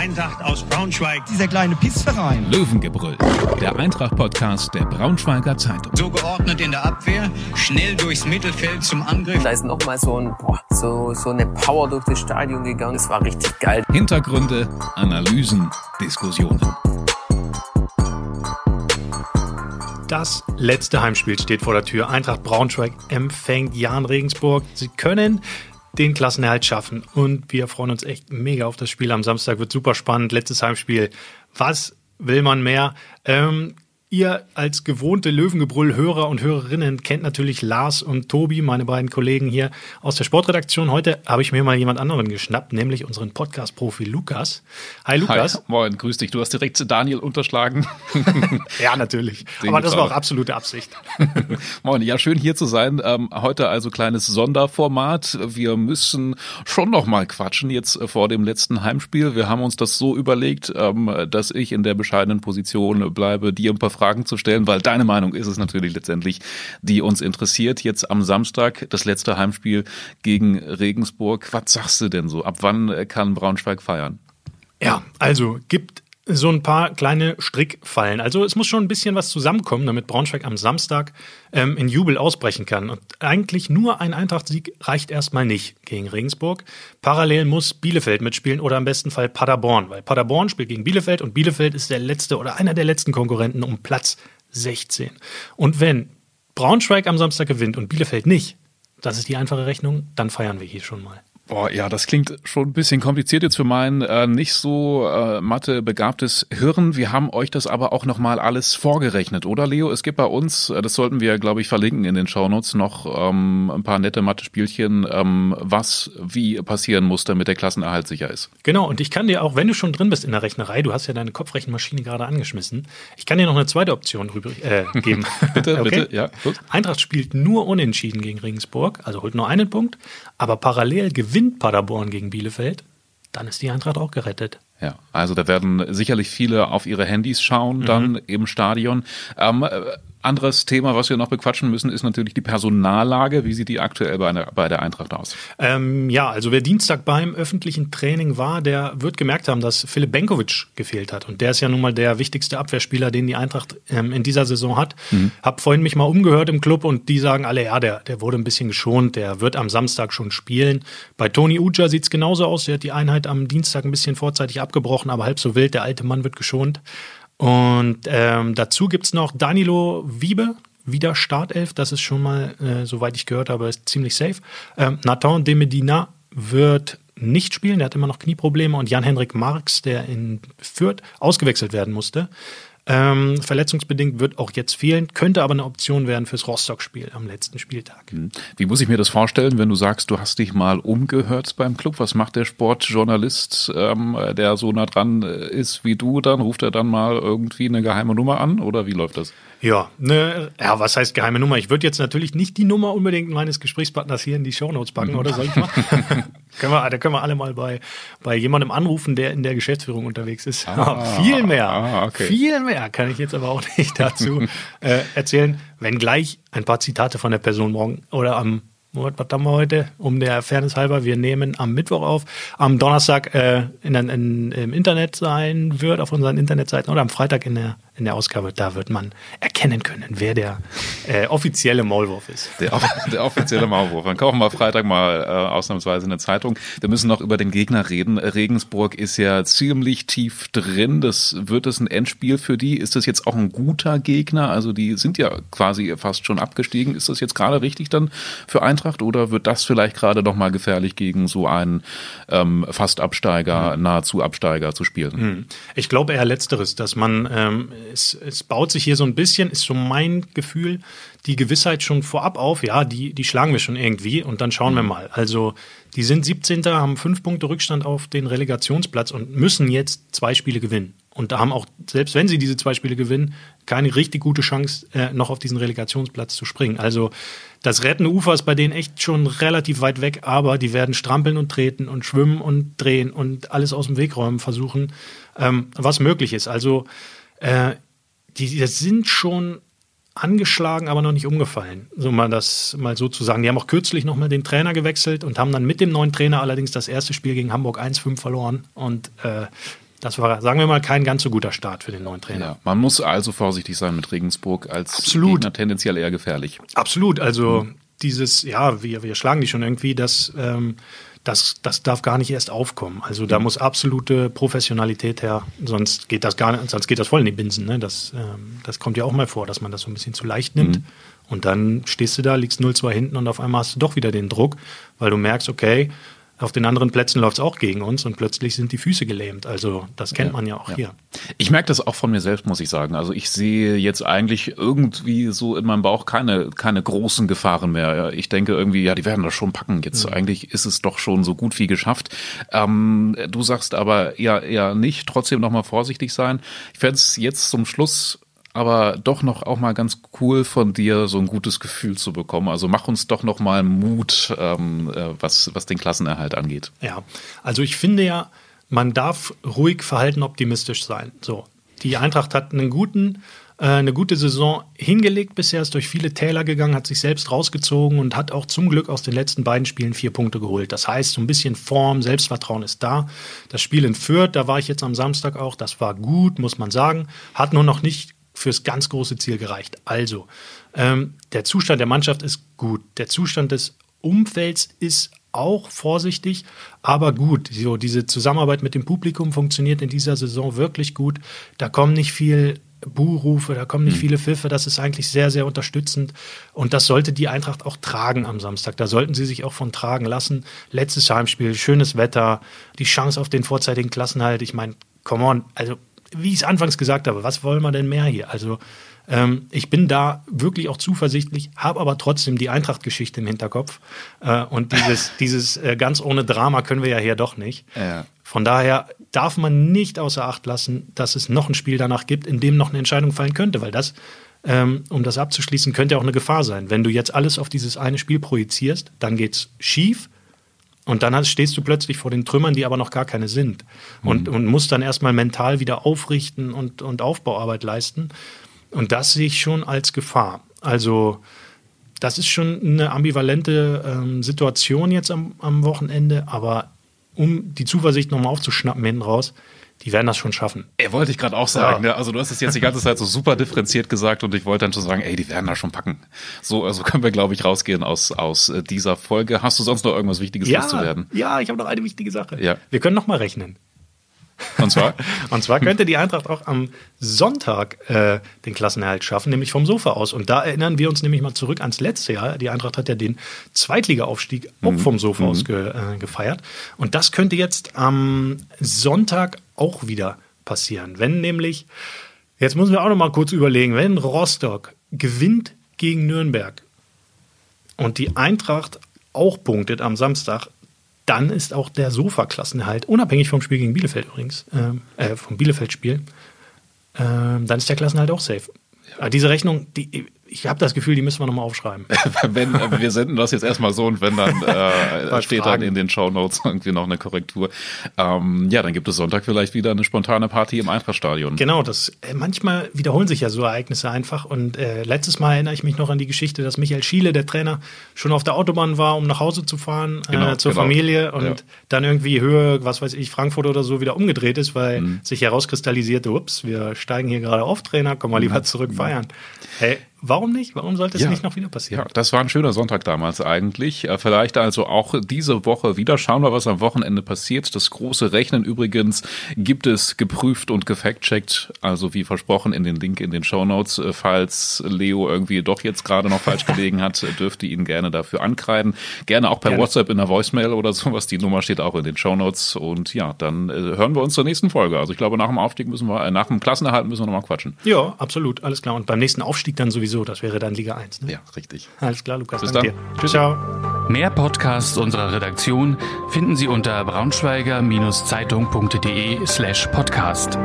Eintracht aus Braunschweig. Dieser kleine Pissverein. Löwengebrüll, der Eintracht-Podcast der Braunschweiger Zeitung. So geordnet in der Abwehr, schnell durchs Mittelfeld zum Angriff. Da ist nochmal so, ein, boah, so, so eine Power durch das Stadion gegangen. Das war richtig geil. Hintergründe, Analysen, Diskussionen. Das letzte Heimspiel steht vor der Tür. Eintracht Braunschweig empfängt Jan Regensburg. Sie können den Klassenerhalt schaffen. Und wir freuen uns echt mega auf das Spiel am Samstag. Wird super spannend. Letztes Heimspiel. Was will man mehr? Ähm, Ihr als gewohnte Löwengebrüll-Hörer und Hörerinnen kennt natürlich Lars und Tobi, meine beiden Kollegen hier aus der Sportredaktion. Heute habe ich mir mal jemand anderen geschnappt, nämlich unseren Podcast-Profi Lukas. Hi Lukas. Hi, moin, grüß dich. Du hast direkt Daniel unterschlagen. ja, natürlich. Den Aber das war auch absolute Absicht. moin, ja, schön hier zu sein. Ähm, heute also kleines Sonderformat. Wir müssen schon noch mal quatschen jetzt vor dem letzten Heimspiel. Wir haben uns das so überlegt, ähm, dass ich in der bescheidenen Position bleibe, dir ein paar Fragen zu stellen, weil deine Meinung ist es natürlich letztendlich, die uns interessiert. Jetzt am Samstag das letzte Heimspiel gegen Regensburg. Was sagst du denn so? Ab wann kann Braunschweig feiern? Ja, also gibt so ein paar kleine Strickfallen. Also es muss schon ein bisschen was zusammenkommen, damit Braunschweig am Samstag ähm, in Jubel ausbrechen kann. Und eigentlich nur ein Eintracht-Sieg reicht erstmal nicht gegen Regensburg. Parallel muss Bielefeld mitspielen oder im besten Fall Paderborn, weil Paderborn spielt gegen Bielefeld und Bielefeld ist der letzte oder einer der letzten Konkurrenten um Platz 16. Und wenn Braunschweig am Samstag gewinnt und Bielefeld nicht, das ist die einfache Rechnung, dann feiern wir hier schon mal. Boah, ja, das klingt schon ein bisschen kompliziert jetzt für mein äh, nicht so äh, Mathe begabtes Hirn. Wir haben euch das aber auch nochmal alles vorgerechnet, oder Leo? Es gibt bei uns, äh, das sollten wir, glaube ich, verlinken in den Shownotes, noch ähm, ein paar nette Mathe-Spielchen, ähm, was wie passieren muss, damit der Klassenerhalt sicher ist. Genau, und ich kann dir auch, wenn du schon drin bist in der Rechnerei, du hast ja deine Kopfrechenmaschine gerade angeschmissen, ich kann dir noch eine zweite Option rüber, äh, geben. bitte, okay? bitte, ja. Gut. Eintracht spielt nur unentschieden gegen Regensburg, also holt nur einen Punkt, aber parallel gewinnt gewinnt Paderborn gegen Bielefeld, dann ist die Eintracht auch gerettet. Ja, also da werden sicherlich viele auf ihre Handys schauen, dann mhm. im Stadion. Ähm, anderes Thema, was wir noch bequatschen müssen, ist natürlich die Personallage. Wie sieht die aktuell bei, einer, bei der Eintracht aus? Ähm, ja, also wer Dienstag beim öffentlichen Training war, der wird gemerkt haben, dass Philipp Benkovic gefehlt hat. Und der ist ja nun mal der wichtigste Abwehrspieler, den die Eintracht ähm, in dieser Saison hat. Mhm. Hab vorhin mich mal umgehört im Club und die sagen alle, ja, der, der wurde ein bisschen geschont, der wird am Samstag schon spielen. Bei Toni Uja sieht es genauso aus. Der hat die Einheit am Dienstag ein bisschen vorzeitig abgebrochen, aber halb so wild. Der alte Mann wird geschont. Und ähm, dazu gibt's noch Danilo Wiebe, wieder Startelf. Das ist schon mal, äh, soweit ich gehört habe, ist ziemlich safe. Ähm, Nathan de Medina wird nicht spielen, der hat immer noch Knieprobleme. Und Jan-Henrik Marx, der in Fürth ausgewechselt werden musste, ähm, verletzungsbedingt wird auch jetzt fehlen, könnte aber eine Option werden fürs Rostock-Spiel am letzten Spieltag. Hm. Wie muss ich mir das vorstellen, wenn du sagst, du hast dich mal umgehört beim Club? Was macht der Sportjournalist, ähm, der so nah dran ist wie du? Dann ruft er dann mal irgendwie eine geheime Nummer an oder wie läuft das? Ja, ne, ja, was heißt geheime Nummer? Ich würde jetzt natürlich nicht die Nummer unbedingt meines Gesprächspartners hier in die Shownotes packen, oder soll ich mal? können wir, da können wir alle mal bei, bei jemandem anrufen, der in der Geschäftsführung unterwegs ist. Ah, viel mehr, ah, okay. viel mehr kann ich jetzt aber auch nicht dazu äh, erzählen, wenngleich ein paar Zitate von der Person morgen oder am was haben wir heute? Um der Fairness halber, wir nehmen am Mittwoch auf, am Donnerstag äh, in, in, im Internet sein wird, auf unseren Internetseiten oder am Freitag in der in der Ausgabe, da wird man erkennen können, wer der äh, offizielle Maulwurf ist. Der, der offizielle Maulwurf. Dann kaufen wir Freitag mal äh, ausnahmsweise eine Zeitung. Wir müssen noch über den Gegner reden. Regensburg ist ja ziemlich tief drin. Das wird es ein Endspiel für die. Ist das jetzt auch ein guter Gegner? Also die sind ja quasi fast schon abgestiegen. Ist das jetzt gerade richtig dann für Eintracht oder wird das vielleicht gerade noch mal gefährlich gegen so einen ähm, fast Absteiger, mhm. nahezu Absteiger zu spielen? Mhm. Ich glaube eher letzteres, dass man ähm, es, es baut sich hier so ein bisschen, ist so mein Gefühl, die Gewissheit schon vorab auf, ja, die, die schlagen wir schon irgendwie und dann schauen wir mhm. mal. Also die sind 17. haben fünf Punkte Rückstand auf den Relegationsplatz und müssen jetzt zwei Spiele gewinnen. Und da haben auch, selbst wenn sie diese zwei Spiele gewinnen, keine richtig gute Chance, äh, noch auf diesen Relegationsplatz zu springen. Also das rettende Ufer ist bei denen echt schon relativ weit weg, aber die werden strampeln und treten und schwimmen und drehen und alles aus dem Weg räumen versuchen, ähm, was möglich ist. Also äh, die, die sind schon angeschlagen, aber noch nicht umgefallen, so mal das mal so zu sagen. Die haben auch kürzlich nochmal den Trainer gewechselt und haben dann mit dem neuen Trainer allerdings das erste Spiel gegen Hamburg 1-5 verloren. Und äh, das war, sagen wir mal, kein ganz so guter Start für den neuen Trainer. Ja, man muss also vorsichtig sein mit Regensburg als Absolut. Gegner tendenziell eher gefährlich. Absolut, also mhm. dieses, ja, wir, wir schlagen die schon irgendwie, das, ähm, das, das darf gar nicht erst aufkommen. Also da mhm. muss absolute Professionalität her, sonst geht das gar nicht, sonst geht das voll in die Binsen. Ne? Das, ähm, das kommt ja auch mal vor, dass man das so ein bisschen zu leicht nimmt. Mhm. Und dann stehst du da, liegst 0-2 hinten und auf einmal hast du doch wieder den Druck, weil du merkst, okay, auf den anderen Plätzen läuft es auch gegen uns und plötzlich sind die Füße gelähmt. Also das kennt ja, man ja auch ja. hier. Ich merke das auch von mir selbst, muss ich sagen. Also ich sehe jetzt eigentlich irgendwie so in meinem Bauch keine, keine großen Gefahren mehr. Ich denke irgendwie, ja, die werden das schon packen. Jetzt mhm. eigentlich ist es doch schon so gut wie geschafft. Ähm, du sagst aber eher, eher nicht. Trotzdem nochmal vorsichtig sein. Ich fände es jetzt zum Schluss aber doch noch auch mal ganz cool von dir, so ein gutes Gefühl zu bekommen. Also mach uns doch noch mal Mut, ähm, äh, was, was den Klassenerhalt angeht. Ja, also ich finde ja, man darf ruhig verhalten optimistisch sein. So, die Eintracht hat einen guten, äh, eine gute Saison hingelegt bisher, ist durch viele Täler gegangen, hat sich selbst rausgezogen und hat auch zum Glück aus den letzten beiden Spielen vier Punkte geholt. Das heißt, so ein bisschen Form, Selbstvertrauen ist da. Das Spiel in Fürth, da war ich jetzt am Samstag auch, das war gut, muss man sagen, hat nur noch nicht fürs ganz große Ziel gereicht. Also, ähm, der Zustand der Mannschaft ist gut. Der Zustand des Umfelds ist auch vorsichtig, aber gut. So, diese Zusammenarbeit mit dem Publikum funktioniert in dieser Saison wirklich gut. Da kommen nicht viel Buhrufe, da kommen nicht mhm. viele Pfiffe. Das ist eigentlich sehr, sehr unterstützend. Und das sollte die Eintracht auch tragen am Samstag. Da sollten sie sich auch von tragen lassen. Letztes Heimspiel, schönes Wetter, die Chance auf den vorzeitigen Klassenhalt. Ich meine, come on, also wie ich es anfangs gesagt habe, was wollen wir denn mehr hier? Also ähm, ich bin da wirklich auch zuversichtlich, habe aber trotzdem die Eintracht-Geschichte im Hinterkopf. Äh, und dieses, dieses äh, ganz ohne Drama können wir ja hier doch nicht. Ja. Von daher darf man nicht außer Acht lassen, dass es noch ein Spiel danach gibt, in dem noch eine Entscheidung fallen könnte, weil das, ähm, um das abzuschließen, könnte auch eine Gefahr sein. Wenn du jetzt alles auf dieses eine Spiel projizierst, dann geht's schief und dann stehst du plötzlich vor den Trümmern, die aber noch gar keine sind. Und, mhm. und musst dann erstmal mental wieder aufrichten und, und Aufbauarbeit leisten. Und das sehe ich schon als Gefahr. Also, das ist schon eine ambivalente ähm, Situation jetzt am, am Wochenende, aber um die Zuversicht nochmal aufzuschnappen hinten raus, die werden das schon schaffen. Er wollte ich gerade auch sagen. Ja. Ne? Also du hast es jetzt die ganze Zeit so super differenziert gesagt und ich wollte dann schon sagen, ey, die werden das schon packen. So also können wir, glaube ich, rausgehen aus, aus äh, dieser Folge. Hast du sonst noch irgendwas Wichtiges ja, loszuwerden? Ja, ich habe noch eine wichtige Sache. Ja. Wir können noch mal rechnen. Und zwar? und zwar könnte die Eintracht auch am Sonntag äh, den Klassenerhalt schaffen, nämlich vom Sofa aus. Und da erinnern wir uns nämlich mal zurück ans letzte Jahr. Die Eintracht hat ja den Zweitligaaufstieg auch mhm. vom Sofa mhm. aus ge, äh, gefeiert. Und das könnte jetzt am Sonntag auch wieder passieren. Wenn nämlich, jetzt müssen wir auch noch mal kurz überlegen, wenn Rostock gewinnt gegen Nürnberg und die Eintracht auch punktet am Samstag, dann ist auch der Sofa-Klassenerhalt, unabhängig vom Spiel gegen Bielefeld übrigens, ähm, äh, vom Bielefeld-Spiel, äh, dann ist der Klassenerhalt auch safe. Ja. Diese Rechnung, die, ich habe das Gefühl, die müssen wir nochmal aufschreiben. wenn, äh, wir senden das jetzt erstmal so und wenn dann äh, steht Fragen. dann in den Show Notes irgendwie noch eine Korrektur. Ähm, ja, dann gibt es Sonntag vielleicht wieder eine spontane Party im Eintrachtstadion. Genau, das äh, manchmal wiederholen sich ja so Ereignisse einfach. Und äh, letztes Mal erinnere ich mich noch an die Geschichte, dass Michael Schiele, der Trainer, schon auf der Autobahn war, um nach Hause zu fahren äh, genau, zur genau. Familie und ja. dann irgendwie Höhe, was weiß ich, Frankfurt oder so wieder umgedreht ist, weil mhm. sich herauskristallisierte, ups, wir steigen hier gerade auf, Trainer, komm mal lieber mhm. zurück feiern. Hey, Warum nicht? Warum sollte es ja, nicht noch wieder passieren? Ja, das war ein schöner Sonntag damals eigentlich. Äh, vielleicht also auch diese Woche wieder. Schauen wir, was am Wochenende passiert. Das große Rechnen übrigens gibt es geprüft und gefact-checkt. Also wie versprochen in den Link in den Show Notes. Äh, falls Leo irgendwie doch jetzt gerade noch falsch gelegen hat, dürfte ihn gerne dafür ankreiden. Gerne auch per gerne. WhatsApp in der Voicemail oder sowas. Die Nummer steht auch in den Show Notes. Und ja, dann äh, hören wir uns zur nächsten Folge. Also ich glaube, nach dem Aufstieg müssen wir, äh, nach dem Klassenerhalt müssen wir nochmal quatschen. Ja, absolut. Alles klar. Und beim nächsten Aufstieg dann sowieso sowieso. Das wäre dann Liga 1. Ne? Ja, richtig. Alles klar, Lukas. Bis dann. Tschüss. Ciao. Mehr Podcasts unserer Redaktion finden Sie unter braunschweiger-zeitung.de slash podcast.